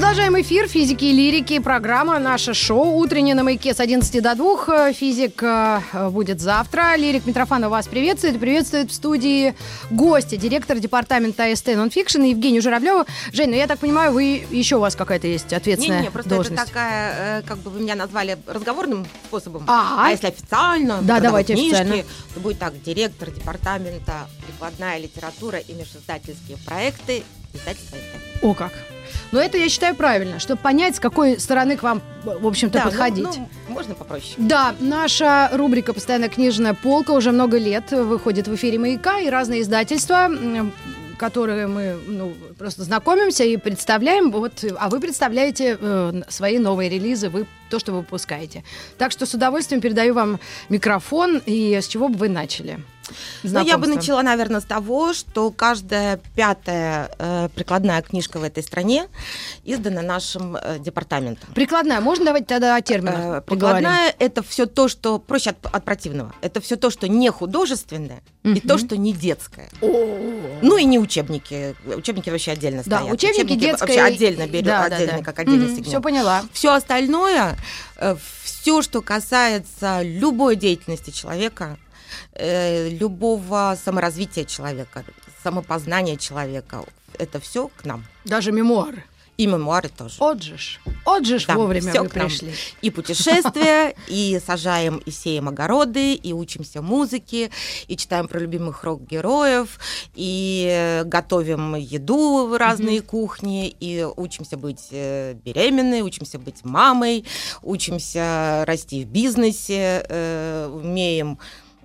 Продолжаем эфир физики и лирики. Программа «Наше шоу» утреннее на маяке с 11 до 2. Физик э, будет завтра. Лирик Митрофанов вас приветствует. Приветствует в студии гостя, директор департамента АСТ Нонфикшн Евгению Журавлеву. Жень, ну я так понимаю, вы еще у вас какая-то есть ответственная Не, не, просто должность. это такая, э, как бы вы меня назвали разговорным способом. Ага. А если официально, Да, давайте книжки, официально. то будет так, директор департамента прикладная литература и межиздательские проекты издательства. О, как. Но это я считаю правильно, чтобы понять, с какой стороны к вам, в общем-то, Да, ну, подходить. ну, можно попроще. Да, наша рубрика «Постоянная книжная полка» уже много лет выходит в эфире «Маяка» и разные издательства, которые мы ну, просто знакомимся и представляем. Вот, а вы представляете э, свои новые релизы, вы то, что вы выпускаете. Так что с удовольствием передаю вам микрофон. И с чего бы вы начали? Ну, я бы начала, наверное, с того, что каждая пятая э, прикладная книжка в этой стране издана нашим э, департаментом. Прикладная. Можно давайте тогда о терминах Э? Прикладная это все то, что проще от, от противного. Это все то, что не художественное, и то, что не детское. Ну и не учебники. Учебники вообще отдельно Да, стоят. учебники, детское... вообще отдельно берем, Да, да, отдельно, да. как отдельный Мгм, сегмент. Все поняла. Все остальное, все, что касается любой деятельности человека, э, любого саморазвития человека, самопознания человека, это все к нам. Даже мемуары. И мемуары тоже. Отжиж. Отжиж Да, вовремя всё вы пришли. И путешествия, и сажаем, и сеем огороды, и учимся музыке, и читаем про любимых рок-героев, и готовим еду в разные кухни, и учимся быть э, беременной, учимся быть мамой, учимся расти в бизнесе, э, умеем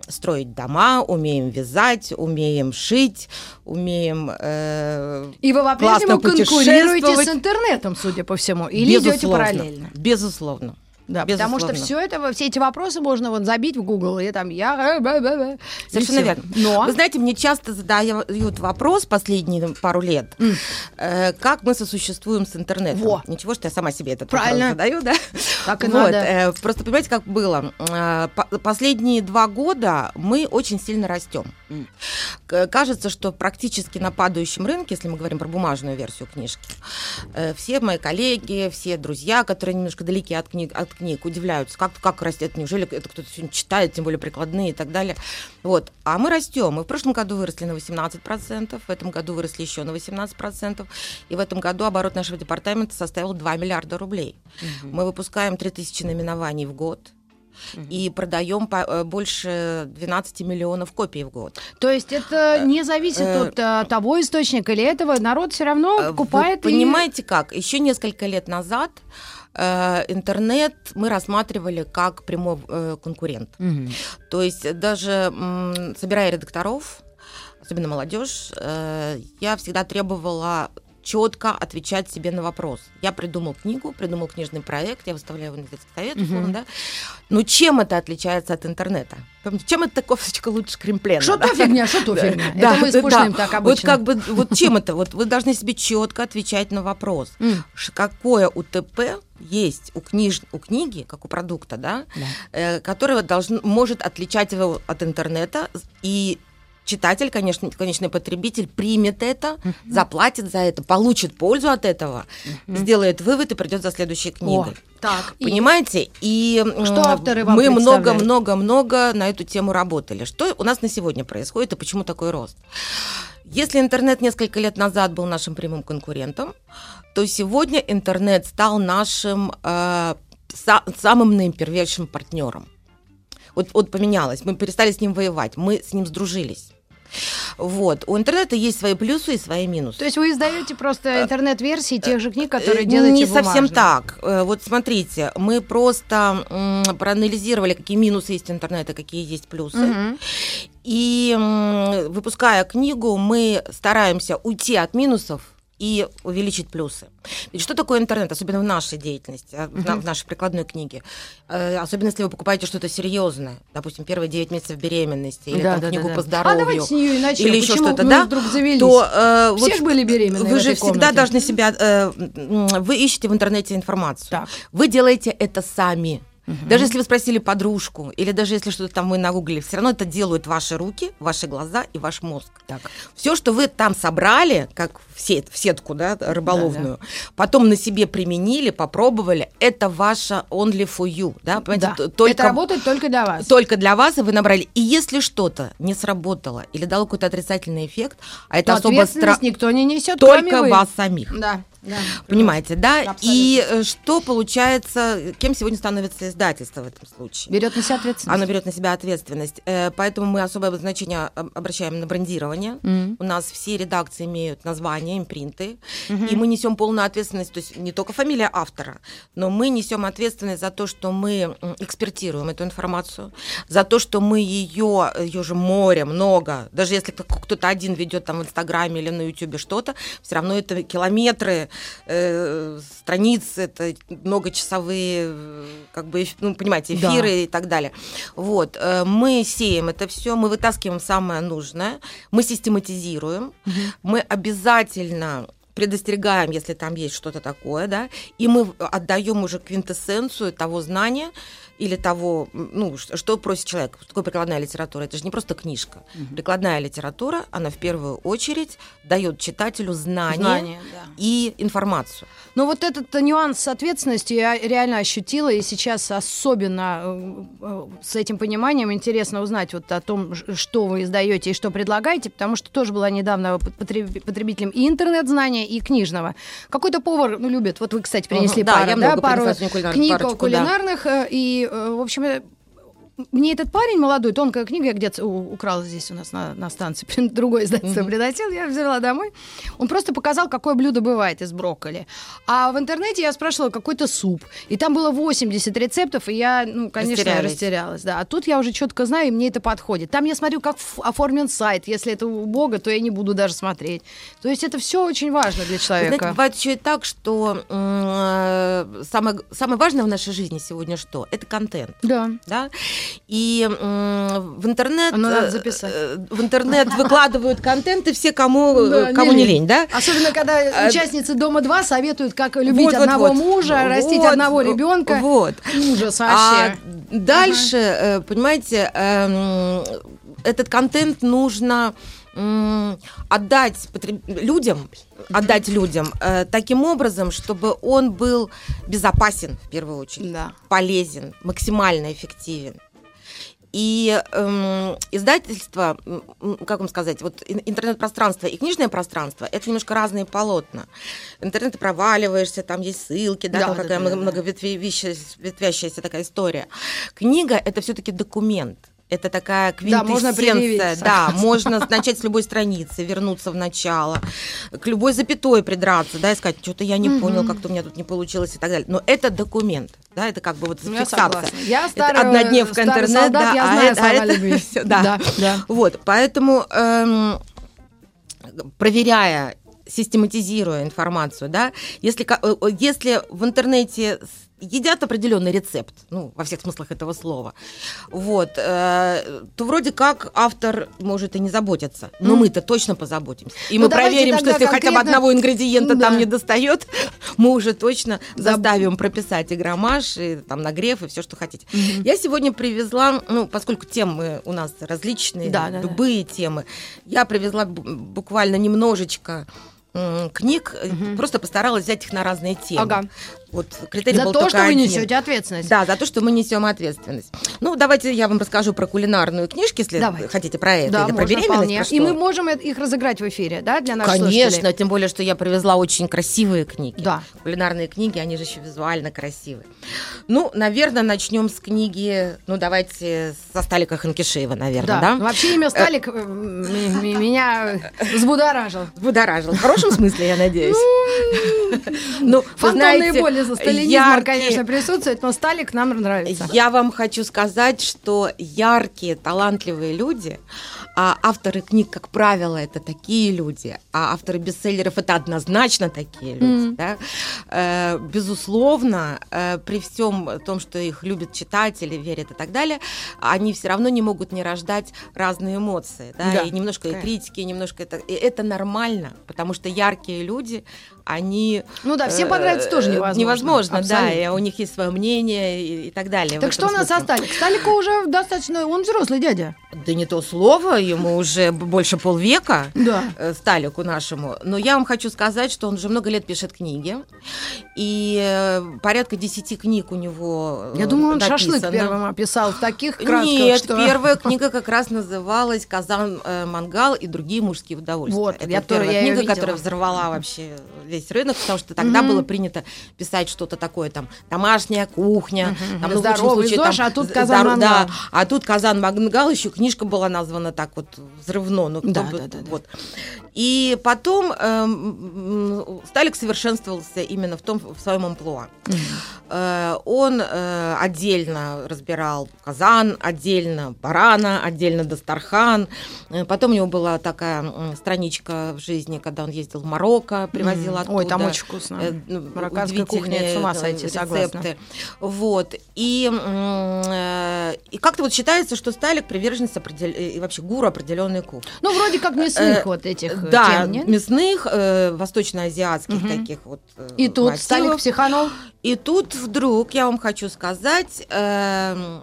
строить дома, умеем вязать, умеем шить, умеем... э, И вы по-прежнему конкурируете с интернетом, судя по всему, или идете параллельно? Безусловно. Да, потому что Безусловно. все это, все эти вопросы можно вот забить в Google, и там я... э, Совершенно верно. Но... Вы знаете, мне часто задают вопрос последние пару лет, М. э, как мы сосуществуем с интернетом. Во. Ничего, что я сама себе этот Правильно. вопрос задаю, да? Так и Вот, надо. э, Просто понимаете, как было? Э, по- Последние два года мы очень сильно растем. Кажется, что практически на падающем рынке, если мы говорим про бумажную версию книжки, э, все мои коллеги, все друзья, которые немножко далеки от книг, от книг удивляются, как, как растет, неужели это кто-то сегодня читает, тем более прикладные и так далее. Вот. А мы растем. Мы в прошлом году выросли на 18%, в этом году выросли еще на 18%, и в этом году оборот нашего департамента составил 2 миллиарда рублей. Мы выпускаем 3000 наименований в год. И продаем по- э, больше 12 миллионов копий в год. То есть это не зависит э, от того источника или этого, народ все равно Э, покупает Вы и- понимаете как? Еще несколько лет назад э, интернет мы рассматривали как прямой э, конкурент. Мгм. То есть даже собирая редакторов, особенно молодежь, э, я всегда требовала четко отвечать себе на вопрос. Я придумал книгу, придумал книжный проект, я выставляю его на детский совет, Мгм. да. Но чем это отличается от интернета? Помните, Чем эта кофточка лучше кремплена? Что да? то фигня, что то фигня. Да, это мы с да, так Вот обычно. как бы, вот чем это? Вот вы должны себе четко отвечать на вопрос. Какое УТП есть у, книж, у книги, как у продукта, да, Да. э, которое должен, может отличать его от интернета, и читатель, конечно, конечный потребитель примет это, заплатит за это, получит пользу от этого, сделает вывод и придет за следующей О, книгой. так. и- Понимаете? И м, Что авторы вам мы много-много-много на эту тему работали. Что у нас на сегодня происходит и почему такой рост? Если интернет несколько лет назад был нашим прямым конкурентом, то сегодня интернет стал нашим э, са- самым наипервейшим партнером. Вот, вот поменялось, мы перестали с ним воевать, мы с ним сдружились. Вот. У интернета есть свои плюсы и свои минусы. То есть вы издаете просто интернет-версии тех же книг, которые Э, делаете Не совсем бумажными? так. Э, Вот смотрите, мы просто проанализировали, какие минусы есть интернета, какие есть плюсы. Мгм. И выпуская книгу, мы стараемся уйти от минусов и увеличить плюсы. Ведь что такое интернет, особенно в нашей деятельности, uh-huh. в, нашей прикладной книге? Э, особенно если вы покупаете что-то серьезное, допустим, первые 9 месяцев беременности, или да, там, да, книгу да, по здоровью, а давайте с нее и начнем. или еще что-то, да? вдруг завелись? То, э, Всех вот были беременны Вы же всегда должны себя... Э, вы ищете в интернете информацию. Так. Вы делаете это сами. Угу. Даже если вы спросили подружку, или даже если что-то там вы нагуглили, все равно это делают ваши руки, ваши глаза и ваш мозг. Так. Все, что вы там собрали, как в, сет, в сетку да, рыболовную, да, да. потом на себе применили, попробовали, это ваша only for you. Да, да. Только, это работает только для вас. Только для вас, и вы набрали. И если что-то не сработало или дало какой-то отрицательный эффект, а это особо страшно. никто не несет, только вас самих. Да. Да. Понимаете, да? Абсолютно. И э, что получается, кем сегодня становится издательство в этом случае? Берет на себя ответственность. Оно берет на себя ответственность. Э, поэтому мы особое значение обращаем на брендирование. Mm-hmm. У нас все редакции имеют название, импринты. Mm-hmm. И мы несем полную ответственность, то есть не только фамилия автора, но мы несем ответственность за то, что мы экспертируем эту информацию, за то, что мы ее, ее же море, много. Даже если кто-то один ведет там в Инстаграме или на Ютубе что-то, все равно это километры э, страниц, это многочасовые, как бы, ну, понимаете, эфиры да. и так далее. Вот, э, мы сеем это все, мы вытаскиваем самое нужное, мы систематизируем, угу. мы обязательно предостерегаем, если там есть что-то такое, да, и мы отдаем уже квинтэссенцию того знания, или того, ну, что просит человек. Такое прикладная литература? Это же не просто книжка. Угу. Прикладная литература, она в первую очередь дает читателю знания, знания да. и информацию. Но вот этот нюанс с ответственностью я реально ощутила, и сейчас особенно э, э, с этим пониманием интересно узнать вот о том, что вы издаете и что предлагаете, потому что тоже была недавно потребителем и интернет-знания, и книжного. Какой-то повар ну, любит, вот вы, кстати, принесли угу, пару, да, да, пару книг парочку, кулинарных, да. и Э, в общем, мне этот парень молодой, тонкая книга, я где-то украла здесь у нас на, на станции, другое издательство mm-hmm. прилетел, я взяла домой. Он просто показал, какое блюдо бывает из брокколи. А в интернете я спрашивала какой-то суп. И там было 80 рецептов, и я, ну, конечно, растерялась. Да. А тут я уже четко знаю, и мне это подходит. Там я смотрю, как оформлен сайт. Если это у Бога, то я не буду даже смотреть. То есть это все очень важно для человека. Знаете, бывает еще и так, что э, самое, самое важное в нашей жизни сегодня что? Это контент. Да. да? И в интернет, Оно надо записать. Э, в интернет выкладывают контент, и все, кому, да, кому не, не лень, да? Особенно, когда а, участницы Дома-2 советуют, как любить вот, одного вот, мужа, вот, растить вот, одного ребенка. Вот. Ужас вообще. А дальше. Э, понимаете, эм, этот контент нужно отдать людям, отдать людям э, таким образом, чтобы он был безопасен в первую очередь, да. полезен, максимально эффективен. И эм, издательство, как вам сказать, вот интернет-пространство и книжное пространство это немножко разные полотна. Интернет ты проваливаешься, там есть ссылки, да, да там да, какая да, многоветвящаяся такая история. Книга это все-таки документ. Это такая квинтэссенция. Да, можно, да, можно начать с любой страницы, вернуться в начало, к любой запятой придраться, да, и сказать, что-то я не понял, как-то у меня тут не получилось и так далее. Но это документ, да, это как бы вот ну, фиксация. Я, я это однодневка интернет, солдат, да, я знаю а, а это все, да. да, да. Вот, поэтому эм, проверяя систематизируя информацию, да, если, э, если в интернете едят определенный рецепт, ну, во всех смыслах этого слова, вот, э, то вроде как автор может и не заботиться, но mm. мы-то точно позаботимся. И ну, мы проверим, что если конкретно... хотя бы одного ингредиента да. там не достает, мы уже точно заставим прописать и граммаж, и там нагрев, и все, что хотите. Mm-hmm. Я сегодня привезла, ну, поскольку темы у нас различные, да, любые да. темы, я привезла буквально немножечко книг, угу. просто постаралась взять их на разные темы. Ага. Вот критерий за был то, что один. вы несете ответственность. Да, за то, что мы несем ответственность. Ну, давайте я вам расскажу про кулинарную книжки, если Давай. хотите про это, да, или про беременность. Про И мы можем их разыграть в эфире, да, для наших Конечно, слушателей? тем более, что я привезла очень красивые книги. Да. Кулинарные книги, они же еще визуально красивые. Ну, наверное, начнем с книги, ну, давайте со Сталика Ханкишеева, наверное, да? да? Вообще имя Сталик э, меня взбудоражил. Взбудоражил. В хорошем смысле, я надеюсь. Ну, вы Фантомные боли за сталинизма, яркие- конечно, присутствуют, но Сталик нам нравится. Я вам хочу сказать, что яркие, талантливые люди, а авторы книг, как правило, это такие люди, а авторы бестселлеров это однозначно такие люди, Мгм. да, Э, безусловно, э, при всем том, что их любят читатели, верят и так далее, они все равно не могут не рождать разные эмоции, да, Да, и немножко и конечно. критики, и немножко это, и это нормально, потому что яркие люди, они Ну да, всем э, понравится тоже невозможно. Невозможно, да, и у них есть свое мнение и, и так далее. Так что у нас со. Сталик? Сталику уже достаточно, он взрослый дядя. Да не то слово, ему уже больше полвека. Да. э, Сталику нашему. Но я вам хочу сказать, что он уже много лет пишет книги. И э, порядка десяти книг у него э, Я думаю, он шашлык написано. первым описал в таких красках, Нет, что... первая книга как раз называлась «Казан, мангал и другие мужские удовольствия». Вот, Это я первая я книга, которая взорвала вообще весь рынок, потому что тогда Мгм. было принято писать что-то такое, там, домашняя кухня, Мгм. там, ну, в лучшем Здоровый случае, ЗОЖ, там, а тут з- «Казан здор- мангал». Да, а тут «Казан мангал», еще книжка была названа так вот взрывно. Ну, Да, бы- да, да, да. вот. И потом эм, Сталик совершенствовался именно в том, в своем амплуа. Э, Он э, отдельно разбирал казан, отдельно барана, отдельно Дастархан. Э, Потом у него была такая страничка в жизни, когда он ездил в Марокко, привозил Мгм. оттуда. Ой, там очень вкусно. э, ну, Марокканская кухня, с ума э, сойти, согласна. рецепты. Вот. И, э, и как-то вот считается, что Сталик приверженец определ- э, и вообще гуру определенной кухни. Ну, вроде как мясных Э, вот этих э, Да, тем, нет? мясных, э, восточноазиатских таких вот И тут. Сталик психанул. И тут вдруг, я вам хочу сказать, эм,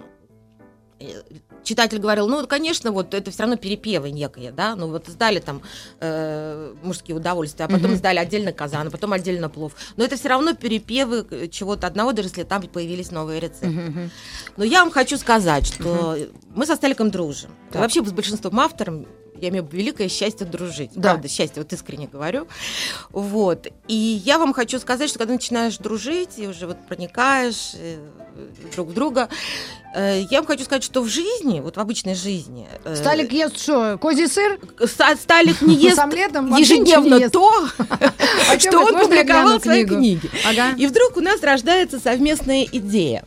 читатель говорил, ну, конечно, вот это все равно перепевы некие, да, ну вот сдали там э, мужские удовольствия, а потом Мгм. сдали отдельно казан, а потом отдельно плов. Но это все равно перепевы э, чего-то одного, даже если там появились новые рецепты. Мгм. Но я вам хочу сказать, что мы со Сталиком дружим. Так. вообще с большинством авторов я имею великое счастье дружить. Да. Правда, счастье, вот искренне говорю. Вот. И я вам хочу сказать, что когда начинаешь дружить и уже вот проникаешь э, друг в друга, э, я вам хочу сказать, что в жизни, вот в обычной жизни... э, Сталик ест что, козий сыр? Ста- Сталик не ест ничего ежедневно не ест. то, чём что он публиковал в своей книге. И вдруг у нас рождается совместная идея.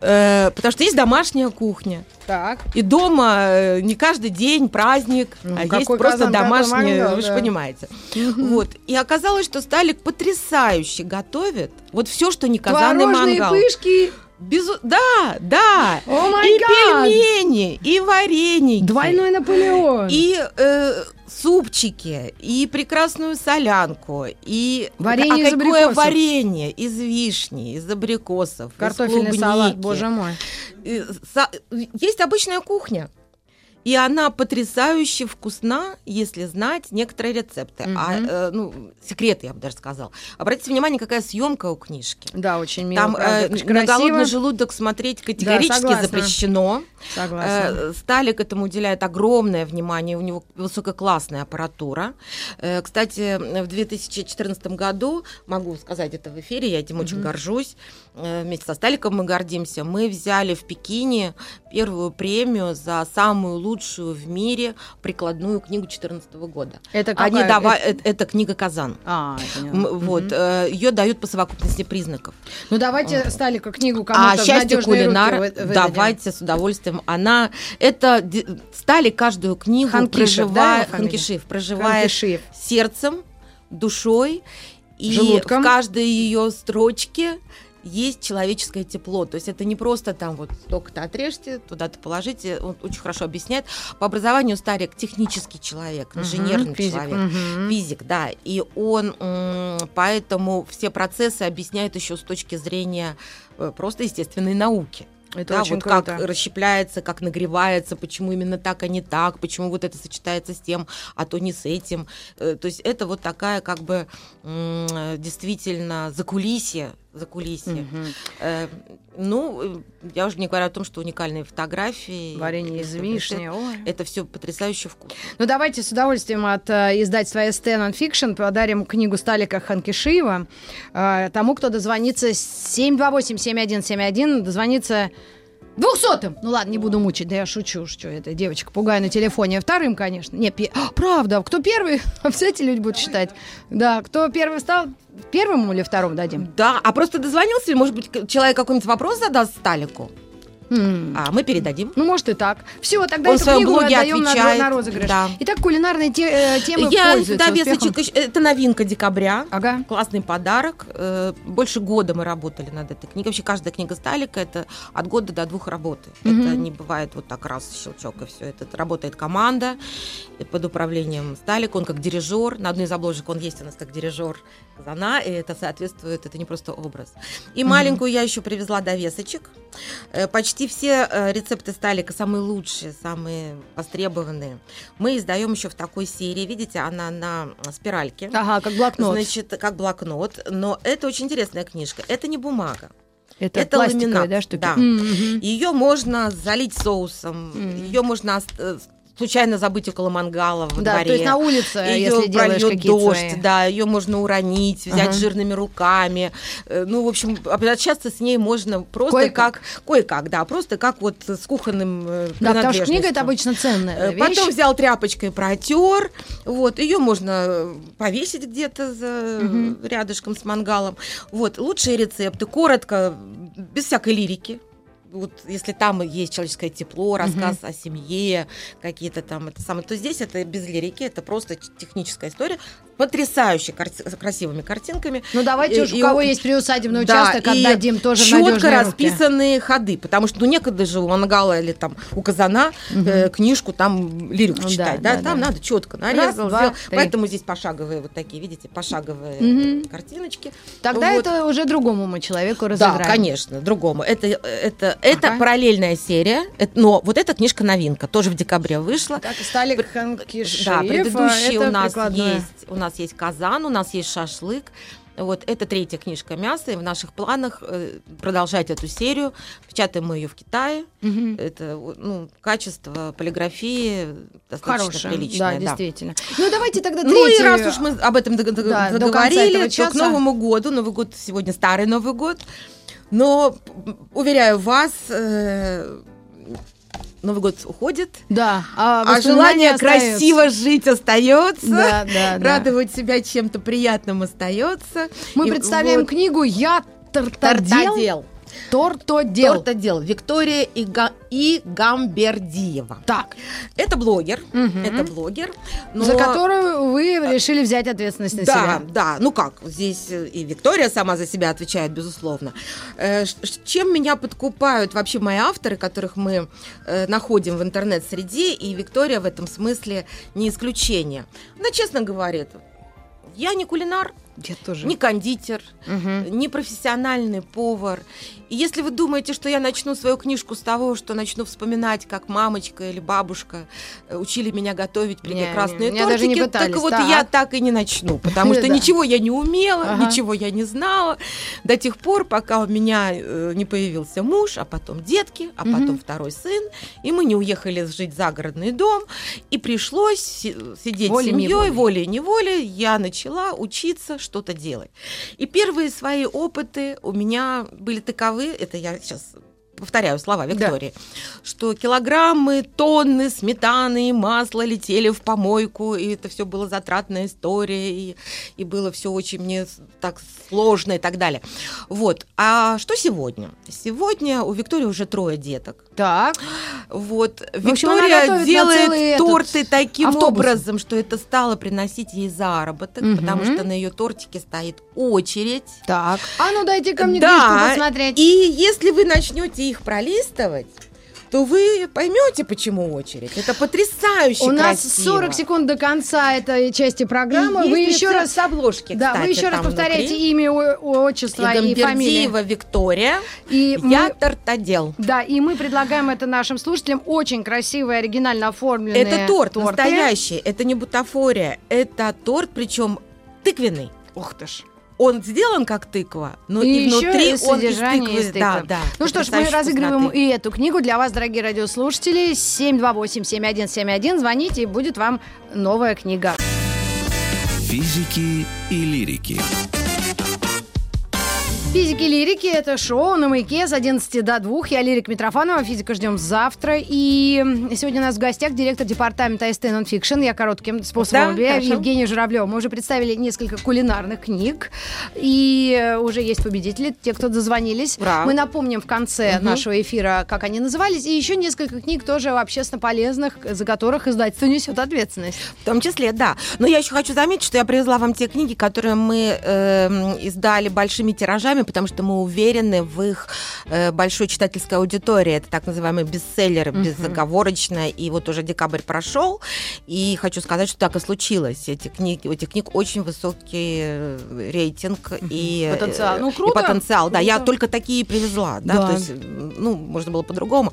Э, потому что есть домашняя кухня. Так. И дома э, не каждый день праздник, Ну, а есть просто домашний, мангал, вы же да. понимаете. Мгм. Вот. И оказалось, что Сталик потрясающе готовит вот все, что не казан и мангал. пышки. Безу- Да, да. Май и гад! пельмени, и вареники. Двойной Наполеон. И э, супчики, и прекрасную солянку, и Варенье а из какое абрикосов. варенье из вишни, из абрикосов, из Картофельный салат, клубники. боже мой. Э, Есть обычная кухня. И она потрясающе вкусна, если знать некоторые рецепты. А, Мгм. э, ну, секреты, я бы даже сказала. Обратите внимание, какая съемка у книжки. Да, очень мило, Там правда, э, очень на голодный красиво. желудок смотреть категорически согласна. запрещено. Согласна. Э, Сталик этому уделяет огромное внимание, у него высококлассная аппаратура. Э, Кстати, в 2014 году, могу сказать это в эфире, я этим очень Мгм. горжусь, вместе со Сталиком мы гордимся, мы взяли в Пекине первую премию за самую лучшую в мире прикладную книгу 2014 года. Это Они какая? дава- Это- э, Это книга «Казан». А, понятно. М, Мгм. Вот, ее дают по совокупности признаков. Ну давайте Сталика книгу кому-то А счастье руки вы- выдадим. давайте с удовольствием. Она, это стали каждую книгу Ханкишев, да, его фамилия? Ханкишев, проживая Ханкишиев. сердцем, душой и Желудком. в каждой ее строчке есть человеческое тепло. То есть это не просто там вот только-то отрежьте, туда-то положите. Он очень хорошо объясняет. По образованию Старик технический человек, инженерный физик, человек. мгм. Физик, да. И он поэтому все процессы объясняет еще с точки зрения э, просто естественной науки. Это да, очень вот круто. как расщепляется, как нагревается, почему именно так, а не так, почему вот это сочетается с тем, а то не с этим. Э, То есть это вот такая как бы действительно закулисье, закулисье. Мгм. Э, Ну, э, я уже не говорю о том, что уникальные фотографии. Варенье из это- вишни. ой. Это все потрясающе вкусно. Ну, давайте с удовольствием от э, издательства ST Nonfiction подарим книгу Сталика Ханкишиева э, тому, кто дозвонится 728-7171, дозвонится Двухсотым! Ну ладно, не буду мучить, да я шучу, что это девочка пугаю на телефоне. Вторым, конечно. Не, пе- А, правда, кто первый? Все эти люди будут считать. Да, кто первый стал, первому или второму дадим? Да, а просто дозвонился, может быть, человек какой-нибудь вопрос задаст Сталику, М. а мы передадим. Ну, может и так. Все, тогда Он эту книгу отдаем на, отвечает, на розыгрыш. да. Итак, кулинарные те- э, темы Я довесочек, успехом. это новинка декабря. Ага. Классный подарок. Э, Больше года мы работали над этой книгой. Вообще каждая книга Сталика это от года до двух работы. Мгм. Это не бывает вот так раз щелчок и все. Это работает команда э, под управлением Сталика. Он как дирижер. На одной из обложек он есть у нас как дирижер Казана, и это соответствует, это не просто образ. И маленькую я еще привезла довесочек. Э, Почти все э, рецепты Сталика самые лучшие, самые востребованные. Мы издаем еще в такой серии. Видите, она на э, спиральке. Ага, как блокнот. Значит, как блокнот. Но это очень интересная книжка. Это не бумага. это, это ламинат, да, штуки? да. Мгм. Ее можно залить соусом. Мгм. Ее можно случайно забыть около мангала во Да, дворе. то есть на улице, Её если делаешь какие-то дождь, свои. да, ее можно уронить, взять Ага. жирными руками. Э, Ну, в общем, обращаться с ней можно просто Кое-как. как кое-как, да, просто как вот с кухонным э, Да, потому что книга это обычно ценная Э, вещь. Потом взял тряпочкой, протер. Вот, ее можно повесить где-то за Мгм. рядышком с мангалом. Вот, лучшие рецепты, коротко, без всякой лирики. Вот если там есть человеческое тепло, рассказ о семье, какие-то там это самое, то здесь это без лирики, это просто техническая история, потрясающе с красивыми картинками. Ну давайте И- уж, у и кого у- есть приусадебный Да, участок, и отдадим тоже четко надежные руки. расписанные ходы, потому что ну некогда же у Мангала или там у Казана э, книжку там лирику Ну, читать, да, да, да, там да. надо четко нарезал, два, сделал. три. поэтому здесь пошаговые вот такие, видите, пошаговые Мгм. картиночки. Тогда Вот. это уже другому мы человеку Да, разыграем. конечно, другому. Это, это, это Ага. параллельная серия, но вот эта книжка новинка, тоже в декабре вышла. Так, Сталик Ханкишиев, Да, предыдущие у нас есть. У нас есть казан, у нас есть шашлык. Вот это третья книжка мяса, и в наших планах э, продолжать эту серию. Печатаем мы ее в Китае. Мгм. Это ну, качество полиграфии достаточно Хорошая, приличное. да, да. действительно. Ну, давайте тогда Ну и третью. раз уж мы об этом Да, до договорили, то часа. к Новому году, Новый год сегодня старый Новый год, но, уверяю вас, э, Новый год уходит, Да, а, а желание остаются. красиво жить остается. Да, да, да. Радовать себя чем-то приятным остается. Мы И представляем вот книгу «Я тортодел». Тортодел. Тортодел. Тортодел. Виктория Ига- и Гамбердиева. Так, Это блогер. Мгм. Это блогер. но- за которую вы решили взять ответственность на да, себя. да, ну как, здесь э, и Виктория сама за себя отвечает, безусловно. Э, Чем меня подкупают вообще мои авторы, которых мы э, находим в интернет-среде, и Виктория в этом смысле не исключение. Она честно говорит, я не кулинар, Я тоже. не кондитер, Мгм. не профессиональный повар. И если вы думаете, что я начну свою книжку с того, что начну вспоминать, как мамочка или бабушка э, учили меня готовить Не, прекрасные не, не тортики, пытались, так вот так. я так и не начну, потому что Да. ничего я не умела, Ага. ничего я не знала до тех пор, пока у меня э, не появился муж, а потом детки, а потом второй сын, и мы не уехали жить в загородный дом, и пришлось си- сидеть с семьей, волей-неволей, я начала учиться что-то делать. И первые свои опыты у меня были таковы, это я сейчас повторяю слова Виктории, что килограммы, тонны сметаны и масла летели в помойку, и это все было затратная история, и, и было все очень мне так сложно и так далее. Вот. А что сегодня? Сегодня у Виктории уже трое деток. Так, Вот. В общем, Виктория делает этот торты таким автобус. образом, что это стало приносить ей заработок, Мгм. потому что на ее тортике стоит очередь. так. А ну дайте ко мне Да, книжку посмотреть. И если вы начнете их пролистывать, то вы поймете, почему очередь. Это потрясающе У нас красиво. 40 секунд до конца этой части программы. И вы еще раз с обложки, Да, вы кстати, еще раз повторяете внутри. имя, о- отчество и, фамилию. Игамбердиева Виктория. И мы- Я тортодел. Да, и мы предлагаем это нашим слушателям очень красивые, оригинально оформленные Это торт торты. настоящий, это не бутафория, это торт, причем тыквенный. Ух ты ж. Он сделан как тыква, но И и, еще внутри и он из содержание тыквы. из тыквы. Да, да. Ну что ж, мы разыгрываем вкусноты. и эту книгу для вас, дорогие радиослушатели. 728-7171. Звоните, и будет вам новая книга. Физики и лирики. Физики лирики – это шоу на маяке с 11 до 2. Я Лирик Митрофанова, физика ждем завтра. И сегодня у нас в гостях директор департамента СТ Nonfiction. Я коротким способом Да, хорошо. Евгения Журавлева. Мы уже представили несколько кулинарных книг. И уже есть победители, те, кто дозвонились. Ура. Мы напомним в конце Мгм. нашего эфира, как они назывались. И еще несколько книг тоже общественно полезных, за которых издательство несет ответственность. В том числе, да. Но я еще хочу заметить, что я привезла вам те книги, которые мы эм, издали большими тиражами, потому что мы уверены в их э, большой читательской аудитории. Это так называемые бестселлеры, Мгм. безоговорочно. И вот уже декабрь прошел, и хочу сказать, что так и случилось. Эти книги, у этих книг очень высокий э, рейтинг и, э, Потенциал. Ну, и круто. потенциал. Да, я только такие привезла. Да, Да. То есть, ну, можно было по-другому.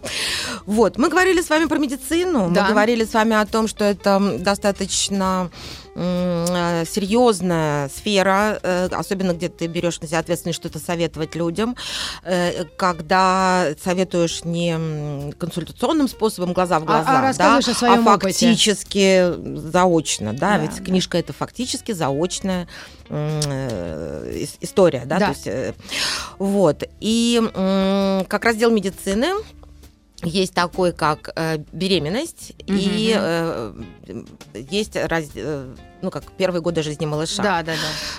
Вот, мы говорили с вами про медицину, Да. мы говорили с вами о том, что это достаточно э, серьезная сфера, особенно где ты берешь на себя ответственность что-то советовать людям, э, когда советуешь не консультационным способом глаза в А- глаза, а да, о своем а опыте. фактически заочно, да, Да, ведь да. книжка это фактически заочная э, ис- история, да, Да. то есть э, вот и как раздел медицины есть такой, как беременность, и э, есть раз- ну, как первые годы жизни малыша. Да, да,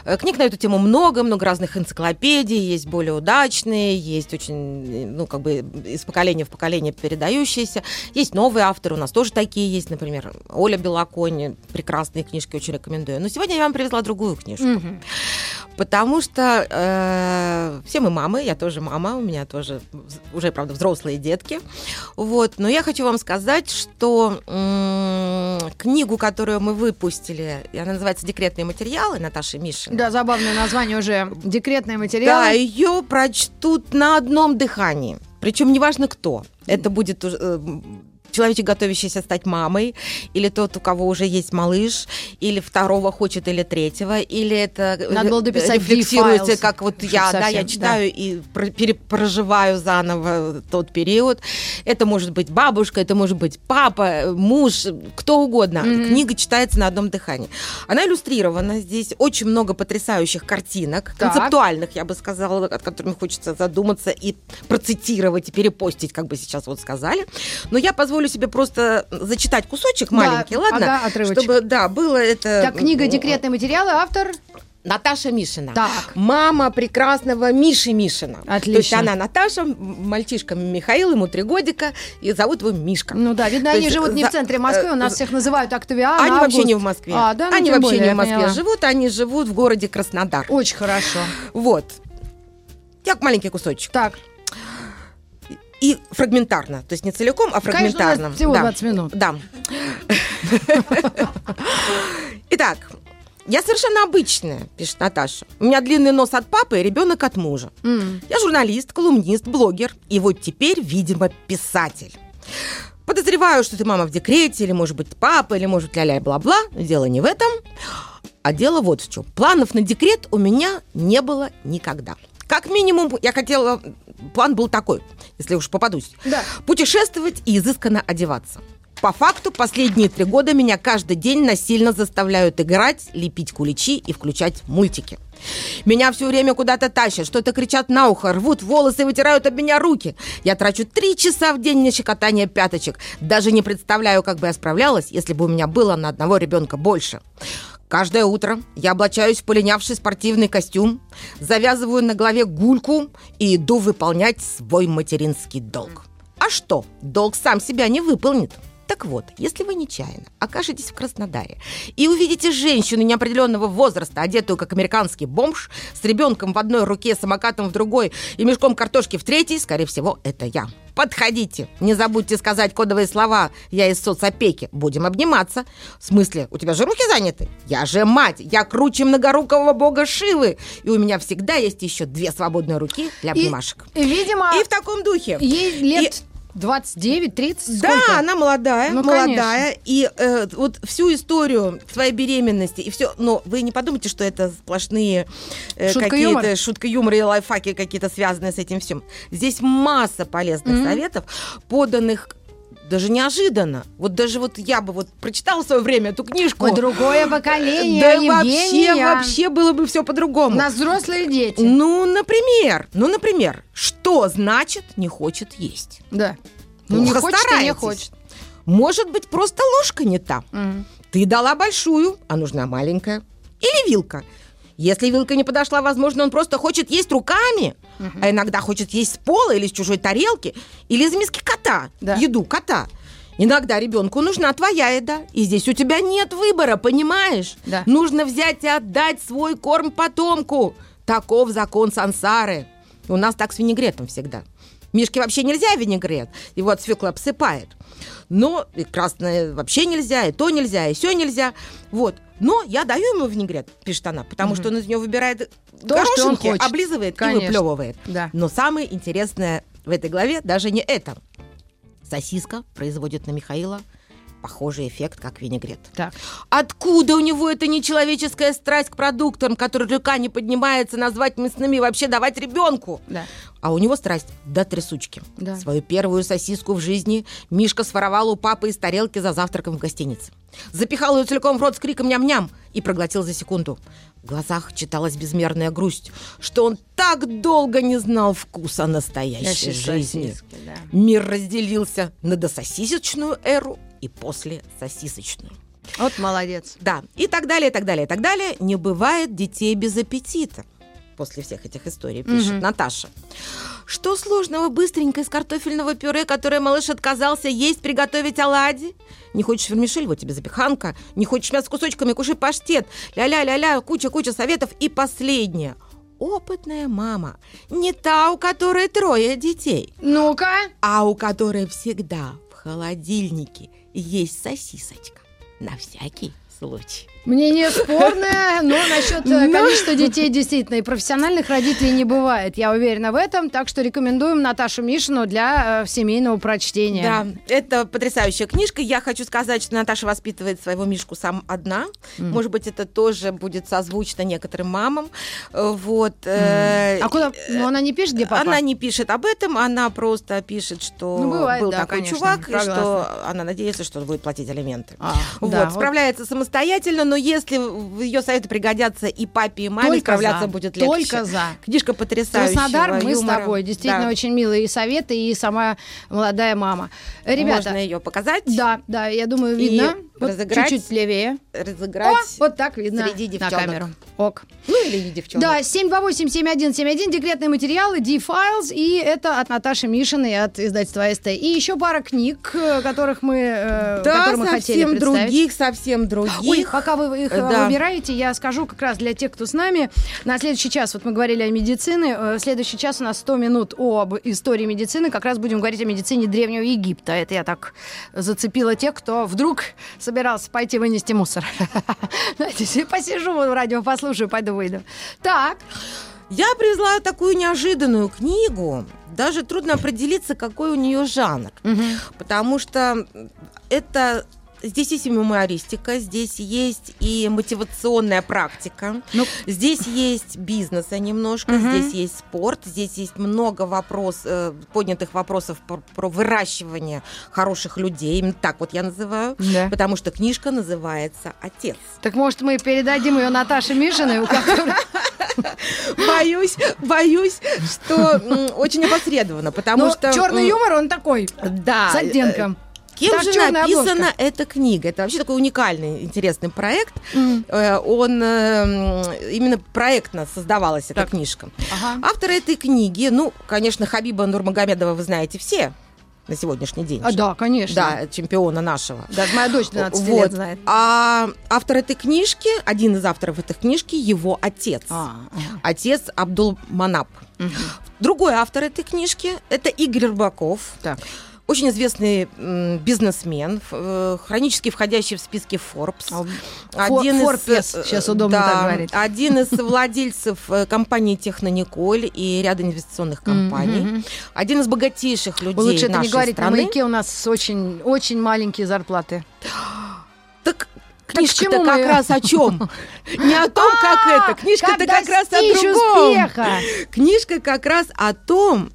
да. Э, Книг на эту тему много, много разных энциклопедий, есть более удачные, есть очень, э, ну, как бы из поколения в поколение передающиеся. Есть новые авторы, у нас тоже такие есть, например, Оля Белоконь, прекрасные книжки, очень рекомендую. Но сегодня я вам привезла другую книжку. Мгм. Потому что э, все мы мамы, я тоже мама, у меня тоже уже, правда, взрослые детки. Вот. Но я хочу вам сказать, что м, книгу, которую мы выпустили, она называется «Декретные материалы» Наташи Мишиной. Да, забавное название уже. Декретные Да, материалы. ее прочтут на одном дыхании. Причем неважно кто. Это будет уже, э, человечек, готовящийся стать мамой, или тот, у кого уже есть малыш, или второго хочет, или третьего, или это э, Надо было дописать рефлексируется, D-files, как вот я, да, я совсем, читаю и про- перепроживаю заново тот период. Это может быть бабушка, это может быть папа, э, муж, кто угодно. Мгм. Книга читается на одном дыхании. Она иллюстрирована, здесь очень много потрясающих картинок, Так. концептуальных, я бы сказала, от которыми хочется задуматься и процитировать, и перепостить, как бы сейчас вот сказали. Но я позволю себе просто зачитать кусочек Да, маленький, ладно? ага, отрывочек. Чтобы, да, было это... Так, книга «Декретные материалы», автор... Наташа Мишина. Так. Мама прекрасного Миши Мишина. Отлично. То есть она Наташа, мальчишка Михаил, ему три годика, и зовут его Мишка. Ну да, видно, То они живут не в за- центре Москвы, у нас э, всех называют Октавиан, Они вообще Август. не в Москве. А, да, ну, они вообще более, не я в Москве живут, они живут в городе Краснодар. Очень хорошо. Вот. Так, маленький кусочек. Так, И фрагментарно. То есть не целиком, а конечно, фрагментарно. нас всего Да. 20 минут. Да. Итак, я совершенно обычная, пишет Наташа. У меня длинный нос от папы и ребенок от мужа. Я журналист, колумнист, блогер и вот теперь, видимо, писатель. Подозреваю, что ты мама в декрете, или, может быть, папа, или, может, ля-ля, бла-бла. Дело не в этом, а дело вот в чем. Планов на декрет у меня не было никогда. Как минимум, я хотела... План был такой, если уж попадусь. Да. Путешествовать и изысканно одеваться. По факту, последние три года меня каждый день насильно заставляют играть, лепить куличи и включать мультики. Меня все время куда-то тащат, что-то кричат на ухо, рвут волосы вытирают об меня руки. Я трачу три часа в день на щекотание пяточек. Даже не представляю, как бы я справлялась, если бы у меня было на одного ребенка больше. Каждое утро я облачаюсь в полинявший спортивный костюм, завязываю на голове гульку и иду выполнять свой материнский долг. А что, долг сам себя не выполнит. Так вот, если вы нечаянно окажетесь в Краснодаре и увидите женщину неопределенного возраста, одетую как американский бомж, с ребенком в одной руке, самокатом в другой и мешком картошки в третьей, скорее всего, это я. Подходите. Не забудьте сказать кодовые слова «Я из соцопеки». Будем обниматься. В смысле, у тебя же руки заняты? Я же мать. Я круче многорукого бога Шивы. И у меня всегда есть еще две свободные руки для обнимашек. и, видимо, И в таком духе. ей лет 29-30, Да, сколько? она молодая, Ну, молодая. И э, вот всю историю своей беременности и все. Но вы не подумайте, что это сплошные э, Шутка юмор. какие-то шутка юмора и лайфхаки какие-то связанные с этим всем. Здесь масса полезных Мгм. советов, поданных даже неожиданно. Вот даже вот я бы вот прочитала в свое время эту книжку. Мы другое поколение, да Евгения. вообще, вообще было бы все У по-другому. нас взрослые дети. Ну, например, ну, например, что значит не хочет есть? Да. Ну, не хочет и не хочет. Может быть, просто ложка не та. Ты дала большую, а нужна маленькая. Или вилка. Если вилка не подошла, возможно, он просто хочет есть руками, а иногда хочет есть с пола или с чужой тарелки, или из миски кота, Да. еду кота. Иногда ребенку нужна твоя еда, и здесь у тебя нет выбора, понимаешь? Да. Нужно взять и отдать свой корм потомку. Таков закон сансары. У нас так с винегретом всегда. Мишке вообще нельзя винегрет, его от свекла обсыпает. Но и красное вообще нельзя, и то нельзя, и все нельзя. Вот. Но я даю ему винегрет, пишет она, потому что он из него выбирает То, горошинки, облизывает и Конечно. выплевывает. Да. Но самое интересное в этой главе даже не это. Сосиска производит на Михаила похожий эффект, как винегрет. Так. Откуда у него эта нечеловеческая страсть к продуктам, которые рука не поднимается назвать мясными вообще давать ребенку? Да. А у него страсть до трясучки. Да. Свою первую сосиску в жизни Мишка своровал у папы из тарелки за завтраком в гостинице. Запихал ее целиком в рот с криком «ням-ням» и проглотил за секунду. В глазах читалась безмерная грусть, что он так долго не знал вкуса настоящей жизни. Сосиски, да. Мир разделился на дососисочную эру и после сосисочную. Вот молодец. Да, и так далее, и так далее, и так далее. Не бывает детей без аппетита. После всех этих историй пишет Мгм. Наташа. Что сложного быстренько из картофельного пюре, которое малыш отказался есть, приготовить оладьи? Не хочешь вермишель, вот тебе запеканка. Не хочешь мясо с кусочками, кушай паштет. Ля-ля-ля-ля, куча-куча советов. И последнее. Опытная мама. Не та, у которой трое детей, Ну-ка. а у которой всегда в холодильнике есть сосисочка. На всякий случай. Мнение спорное, но насчет э, Ну. количества детей действительно и профессиональных родителей не бывает. Я уверена в этом, так что рекомендуем Наташу Мишину для э, семейного прочтения. Да, это потрясающая книжка. Я хочу сказать, что Наташа воспитывает своего Мишку сам одна. Может быть, это тоже будет созвучно некоторым мамам. Э, Вот. э, А куда? Ну, она не пишет, где папа? Она не пишет об этом, она просто пишет, что Ну, бывает, был да, такой конечно, чувак, и что она надеется, что он будет платить алименты. А, вот, да, вот. справляется самостоятельно, но если в ее советы пригодятся и папе, и маме, Только справляться за, будет легче. только за. Книжка потрясающая. Краснодар, мы с тобой. Действительно, да. очень милые и советы, и сама молодая мама. Ребята, Можно ее показать, да, да, я думаю, И видно. Вот разыграть. чуть-чуть левее. разыграть. О, вот так видно среди на девчонок. камеру. Ок. Ну или не девчонок. Да, 728-7171, декретные материалы, D-Files, и это от Наташи Мишиной, от издательства АСТ. И еще пара книг, э, которых мы, э, Да, которые мы хотели совсем представить. других, совсем других. Ой, пока вы их э, Да. выбираете, я скажу как раз для тех, кто с нами. На следующий час, вот мы говорили о медицине, э, в следующий час у нас 100 минут об истории медицины. Как раз будем говорить о медицине Древнего Египта. Это я так зацепила тех, кто вдруг собирался пойти вынести мусор. Знаете, си- посижу в радио, послушаю, пойду выйду. Так, Я привезла такую неожиданную книгу. Даже трудно определиться, какой у нее жанр. Потому что это Здесь есть и мемуаристика, здесь есть и мотивационная практика, Ну. здесь есть бизнеса немножко, Мгм. здесь есть спорт, здесь есть много вопрос, э, поднятых вопросов про, про выращивание хороших людей, именно так вот я называю, Да. потому что книжка называется «Отец». так может мы передадим ее Наташе Мишиной, у которой... Боюсь, боюсь, что очень опосредованно, потому Ну, что... черный юмор, он такой, Да. с оттенком. Кем Так, же написана обложка. эта книга? Это вообще такой уникальный, интересный проект. Э, Он э, именно проектно создавалась эта Так. книжка. Ага. Автор этой книги, ну, конечно, Хабиба Нурмагомедова вы знаете все на сегодняшний день. А, да, конечно. Да, чемпиона нашего. Даже моя дочь 12 Вот. лет знает. А автор этой книжки, один из авторов этой книжки, его отец. А. Отец Абдул Манап. Другой автор этой книжки – это Игорь Рыбаков. Так. Очень известный бизнесмен, э, хронически входящий в списки Forbes. А, Фо- Forbes, э, сейчас удобно да, так говорить. Один из владельцев э, компании Технониколь и ряда инвестиционных компаний. Один из богатейших людей Лучше это не говорить, на страны. маяке у нас очень, очень маленькие зарплаты. Так книжка-то как мы- раз о чем? Не о том, как это. Книжка-то А, Как раз о другом. Книжка как раз о том,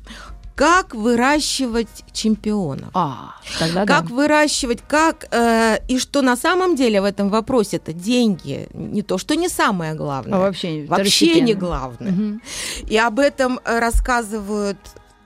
как выращивать чемпионов. А, тогда как да. выращивать, как э, и что на самом деле в этом вопросе это деньги, не то, что не самое главное. А вообще, вообще не главное. Мгм. И об этом рассказывают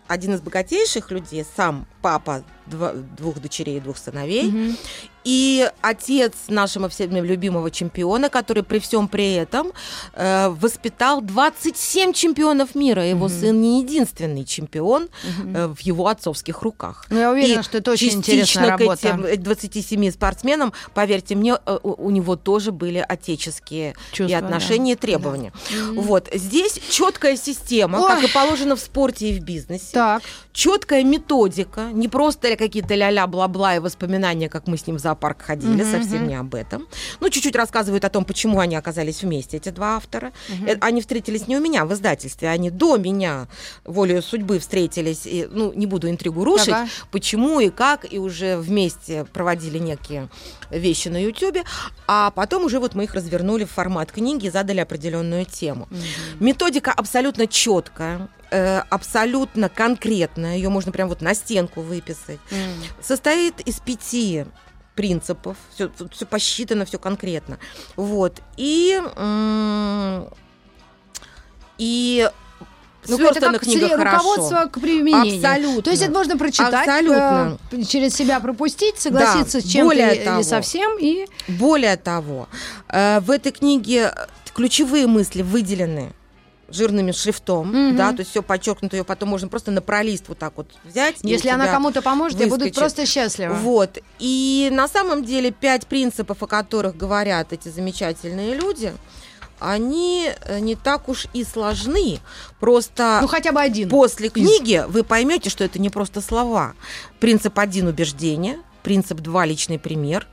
один из богатейших людей, сам папа два- двух дочерей и двух сыновей, Мгм. и отец нашего всем любимого чемпиона, который при всем при этом э, воспитал 27 чемпионов мира. Его Мгм. сын не единственный чемпион Мгм. э, в его отцовских руках. Ну, я уверена, И что это очень частично интересная к работа. этим э, 27 спортсменам, поверьте мне, э, у у него тоже были отеческие Чувства, и отношения, и да. требования. Мгм. Вот здесь четкая система, Ой. как и положено в спорте и в бизнесе. Так. Четкая методика, не просто какие-то ля-ля бла-бла и воспоминания, как мы с ним в зоопарк ходили, Мгм, совсем не об этом. Ну, чуть-чуть рассказывают о том, почему они оказались вместе, эти два автора. Э, Они встретились не у меня в издательстве, они до меня волею судьбы встретились. И, ну, не буду интригу рушить, Ага. почему и как, и уже вместе проводили некие вещи на Ютубе, а потом уже вот мы их развернули в формат книги и задали определенную тему. Мгм. Методика абсолютно четкая, э, абсолютно конкретная, ее можно прям вот на стенку выписать. М. Состоит из пяти принципов, все, посчитано, все конкретно. Вот. И, и Ну, это сверстана как книга сле- хорошо. руководство к применению. Абсолютно. То есть это можно прочитать, Абсолютно. э, через себя пропустить, согласиться Да, с чем-то более того. совсем, и Более того, э, в этой книге ключевые мысли выделены жирным шрифтом, Мгм. да, то есть все подчеркнуто, ее потом можно просто на пролист вот так вот взять. если она кому-то поможет, я буду выскочит. просто счастлива. Вот. И на самом деле пять принципов, о которых говорят эти замечательные люди, они э, не так уж и сложны. Просто Ну, хотя бы один. после книги вы поймете, что это не просто слова. Принцип один убеждение, принцип два личный пример,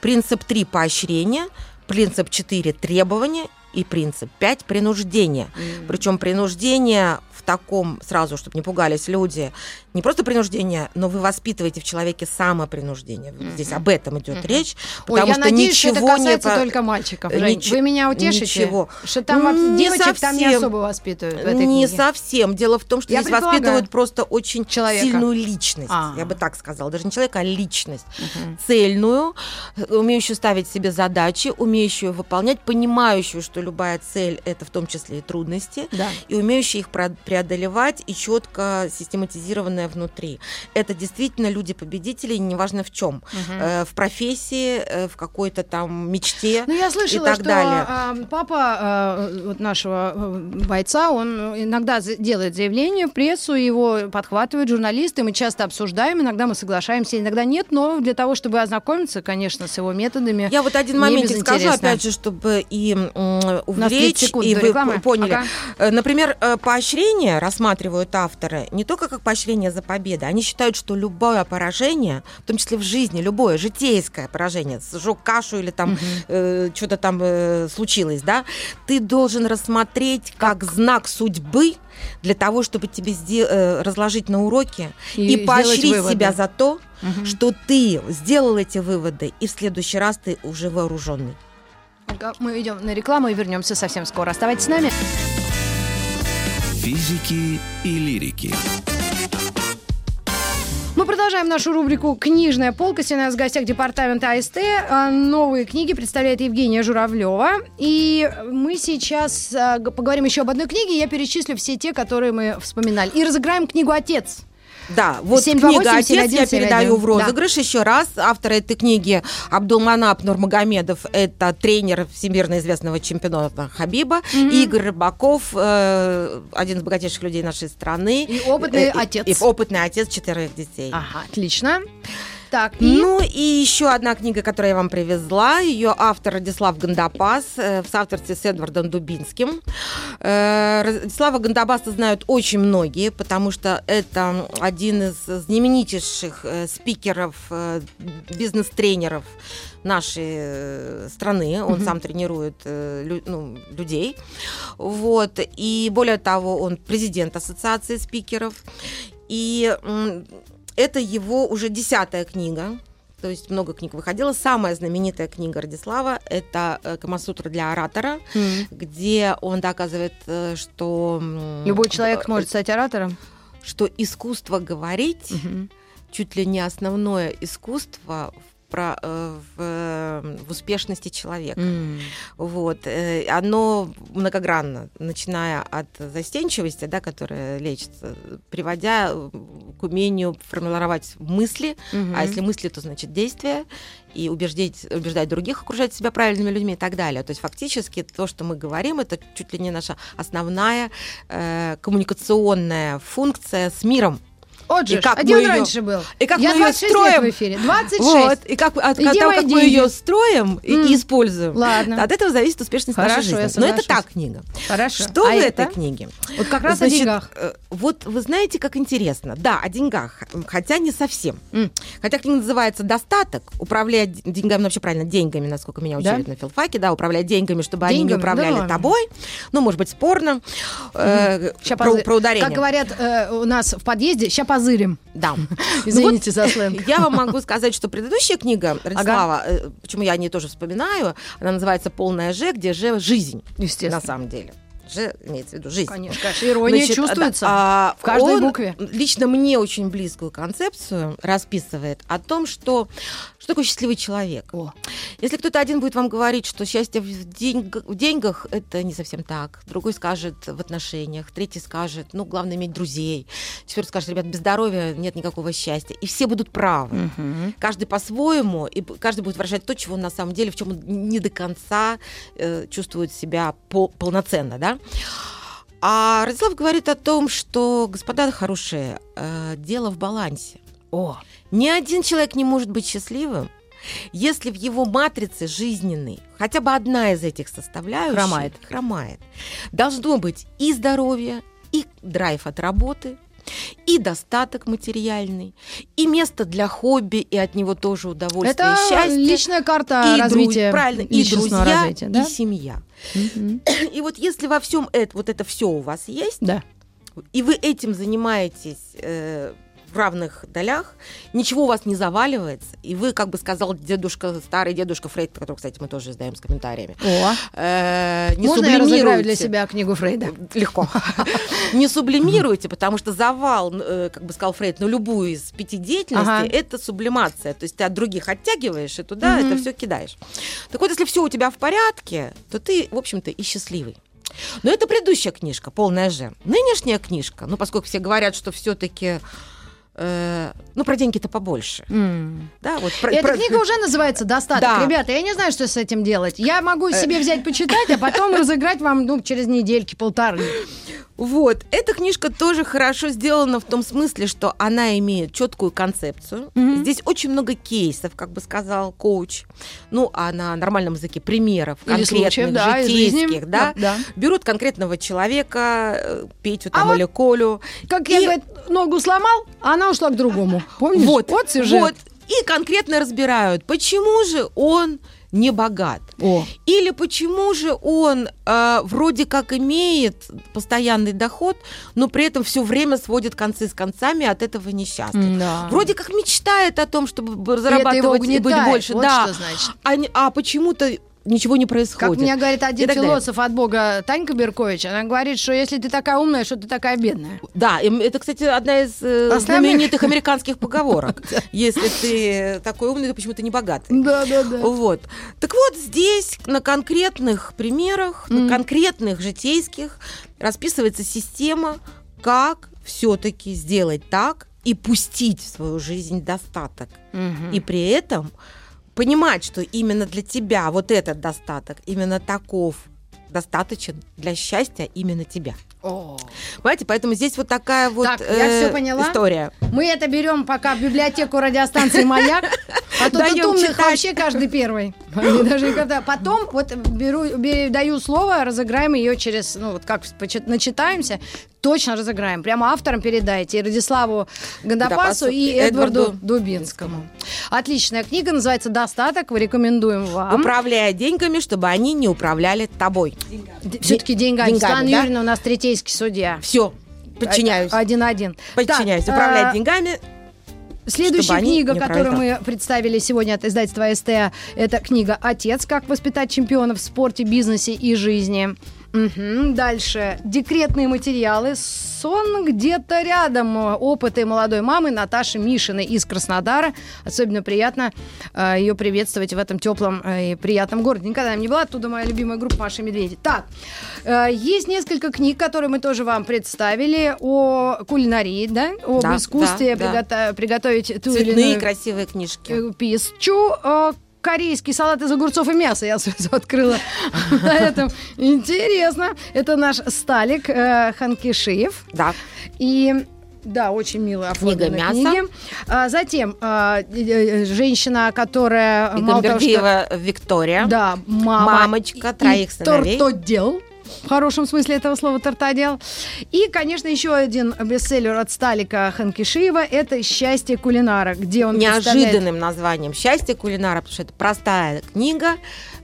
принцип три поощрение, принцип четыре требования и принцип пять принуждение. М. Причем принуждение таком, сразу, чтобы не пугались люди, не просто принуждение, но вы воспитываете в человеке самопринуждение. Вот Здесь об этом идет Мгм. речь. Ой, Потому я что надеюсь, что это ничего не касается по- только мальчиков. Нич- Вы меня утешите, ничего. что там Не девочек там не совсем. особо воспитывают в этой Не книге. совсем. Дело в том, что Я здесь предполагаю. воспитывают просто очень Человека. сильную личность. А. Я бы так сказала. Даже не человека, а личность. Мгм. Цельную, умеющую ставить себе задачи, умеющую выполнять, понимающую, что любая цель это в том числе и трудности, Да. и умеющие их про- преодолевать и четко систематизированная внутри. Это действительно люди-победители, и неважно в чем. Мгм. Э, в профессии, э, в какой-то там мечте. Ну, я слышала, так что далее. а, папа а, вот нашего э, бойца, он иногда делает заявление в прессу, его подхватывают журналисты, мы часто обсуждаем, иногда мы соглашаемся, иногда нет, но для того, чтобы ознакомиться, конечно, с его методами. Я вот один момент скажу, опять же, чтобы и м, У нас 30 увлечь, и вы рекламы. поняли. Ага. Э, Например, э, поощрение рассматривают авторы не только как поощрение за победу, они считают, что любое поражение, в том числе в жизни, любое житейское поражение, сжег кашу или там э, что-то там э, случилось, да, ты должен рассмотреть как знак судьбы для того, чтобы тебе э, разложить на уроки И и, поощрить выводы. себя за то, Мгм. что ты сделал эти выводы, и в следующий раз ты уже вооруженный. Мы идем на рекламу и вернемся совсем скоро. Оставайтесь с нами. Физики и лирики. Мы продолжаем нашу рубрику «Книжная полка». Сегодня у нас в гостях департамент АСТ. А, Новые книги представляет Евгения Журавлева. И мы сейчас а, поговорим еще об одной книге. Я перечислю все те, которые мы вспоминали. И разыграем книгу «Отец». Да, вот 728 книга «Отец» я 71 передаю в да. розыгрыш еще раз. Автор этой книги Абдулманап Нурмагомедов. Это тренер всемирно известного чемпиона Хабиба. Игорь Рыбаков, э, один из богатейших людей нашей страны. И опытный Э, и- отец. И, опытный отец четырех детей. Ага, отлично. Так, и... Ну и еще одна книга, которую я вам привезла. Ее автор Радислав Гандапас э, в соавторстве с Эдвардом Дубинским. Э, Радислава Гандапаса знают очень многие, потому что это один из знаменитейших э, спикеров, э, бизнес-тренеров нашей э, страны. Он Мгм. сам тренирует э, лю- ну, людей. Вот. И более того, он президент Ассоциации спикеров. И это его уже десятая книга. То есть много книг выходило. Самая знаменитая книга Радислава – это э, «Камасутра для оратора», М. где он доказывает, э, что... Любой человек э, может стать оратором. что искусство говорить Мгм. чуть ли не основное искусство в, про- э, в, э, в успешности человека. М. Вот. э, Оно многогранно, начиная от застенчивости, да, которая лечится, приводя э, к умению формировать мысли, Мгм. а если мысли, то значит действия, и убеждать, убеждать других, окружать себя правильными людьми и так далее. То есть фактически то, что мы говорим, это чуть ли не наша основная э, коммуникационная функция с миром. Вот же, И как где мы раньше был? и как Я мы 26 строим. лет в эфире. 26. Вот. И как, от, от того, как мы ее строим и, и используем, Ладно. от этого зависит успешность Хорошо, нашей жизни. Но это та книга. Хорошо. Что А в это? этой книге? Вот как раз Значит, о деньгах. э, Вот вы знаете, как интересно. Да, о деньгах, хотя не совсем. М. Хотя книга называется «Достаток», управлять деньгами, ну, вообще правильно, деньгами, насколько меня Да? учили на филфаке, да, управлять деньгами, чтобы они не Деньгами? управляли Да тобой. Ну, может быть, спорно. Э, Ща про, про ударение. Как говорят э, у нас в подъезде, ща позырим. Да. Извините Ну за сленг. Я вам могу сказать, что предыдущая книга Радислава, э, почему я о ней тоже вспоминаю, она называется «Полная Ж», где Ж – жизнь, Естественно. на самом деле. Ж имеется в виду жизнь. Конечно, конечно. Ирония Значит, чувствуется а, в каждой он букве. Лично мне очень близкую концепцию расписывает о том, что что такое счастливый человек. О. Если кто-то один будет вам говорить, что счастье в, деньг- в деньгах, это не совсем так. Другой скажет в отношениях, третий скажет, ну, главное иметь друзей. Четвертый скажет, ребят, без здоровья нет никакого счастья. И все будут правы. Мгм. Каждый по-своему, и каждый будет выражать то, чего он на самом деле, в чем он не до конца э, чувствует себя по- полноценно, да. А Радислав говорит о том, что, господа хорошие, э, дело в балансе. О, Ни один человек не может быть счастливым, если в его матрице жизненной хотя бы одна из этих составляющих Хромает. хромает. Должно быть и здоровье, и драйв от работы, и достаток материальный, и место для хобби, и от него тоже удовольствие это и счастье. личная карта и друз- развития, правильно, и друзья, развития, да? и семья. И вот если во всем это, вот это все у вас есть, Да. и вы этим занимаетесь э, в равных долях, ничего у вас не заваливается, и вы, как бы сказал дедушка, старый дедушка Фрейд, который, кстати, мы тоже издаем с комментариями, О. э, не Можно я разыграю для сублимируйте. себя книгу Фрейда? Легко. Не сублимируйте, потому что завал, э, как бы сказал Фрейд, на любую из пяти деятельностей, это сублимация. То есть ты от других оттягиваешь, и туда это все кидаешь. Так вот, если все у тебя в порядке, то ты, в общем-то, и счастливый. Но это предыдущая книжка, полная же. Нынешняя книжка, ну, поскольку все говорят, что все-таки ну, про деньги-то побольше. М. Да, вот про- Эта про- книга уже называется «Достаток». Да. Ребята, я не знаю, что с этим делать. Я могу себе взять, почитать, а потом разыграть вам ну, через недельки-полторы. Вот. Эта книжка тоже хорошо сделана в том смысле, что она имеет четкую концепцию. Мгм. Здесь очень много кейсов, как бы сказал коуч. Ну, а на нормальном языке примеров Или конкретных, случаев, да, житейских, да. Да. Берут конкретного человека, э, Петю там А вот или Колю. Как я, И- говорит, ногу сломал, а она ушла к другому. Помнишь? Вот, вот сюжет. вот. И конкретно разбирают, почему же он не богат. О, Или почему же он э, вроде как имеет постоянный доход, но при этом все время сводит концы с концами, от этого несчастлив. да. Вроде как мечтает о том, чтобы б- И зарабатывать и быть больше. Вот да. А, а почему-то ничего не Как происходит. мне говорит один далее. философ от Бога Танька Беркович, она говорит, что если ты такая умная, что ты такая бедная. Да, это, кстати, одна из э, Основных. знаменитых американских поговорок. Если ты такой умный, то почему ты не богатый? Да, да, да. Вот. Так вот, здесь на конкретных примерах, на конкретных житейских расписывается система, как все-таки сделать так и пустить в свою жизнь достаток. И при этом понимать, что именно для тебя вот этот достаток, именно таков достаточен для счастья именно тебя. О. Понимаете, поэтому здесь вот такая вот Так, я э, всё поняла. история. Мы это берем пока в библиотеку радиостанции «Маяк», а тут от умных вообще каждый первый. Даже никогда. Потом вот беру, бе- даю слово, разыграем ее через, ну вот как начитаемся, точно разыграем. Прямо авторам передайте. И Радиславу Гандапасу, и Эдварду Эдварду Дубинскому. Отличная книга, называется «Достаток», рекомендуем вам. Управляя деньгами, чтобы они не управляли тобой. Все-таки деньгами. деньгами, Светлана да? Юрьевна у нас третейский судья. Все, подчиняюсь. Один-один. Подчиняюсь. Так, Управлять а, деньгами. Следующая книга, которую мы представили сегодня от издательства СТ, это книга «Отец. Как воспитать чемпионов в спорте, бизнесе и жизни». Мгм. Дальше. Декретные материалы. Сон где-то рядом. Опыты молодой мамы Наташи Мишиной из Краснодара. Особенно приятно э, ее приветствовать в этом теплом э, и приятном городе. Никогда там не была. Оттуда моя любимая группа Маша и Медведи. Так, э, есть несколько книг, которые мы тоже вам представили о кулинарии, да? Об Да, искусстве да, да. пригото- приготовить ту или Цветные иную красивые книжки. э, пищу. Э, Корейский салат из огурцов и мяса я сразу открыла на этом. Интересно. Это наш Сталик э, Ханкишиев. Да. И да, очень мило Книга «Мясо». книги. А, затем а, женщина, которая И мало того, что- Виктория. да, мама Мамочка троих сыновей. Тортодел. В хорошем смысле этого слова тортодел. И, конечно, еще один бестселлер от Сталика Ханкишиева – это «Счастье кулинара», где он представляет- неожиданным названием «Счастье кулинара», потому что это простая книга,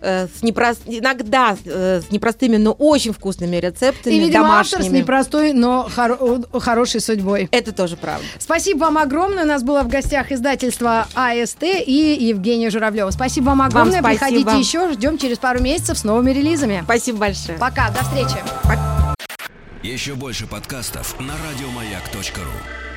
э, с непрос- иногда э, с непростыми, но очень вкусными рецептами И, видимо, автор с домашними. непростой, но хоро- хорошей судьбой. Это тоже правда. Спасибо вам огромное. У нас было в гостях издательство АСТ и Евгения Журавлева. Спасибо вам огромное. спасибо. Приходите еще. Ждем через пару месяцев с новыми релизами. Спасибо большое. Пока, до встречи. Еще больше подкастов на радиомаяк.ру.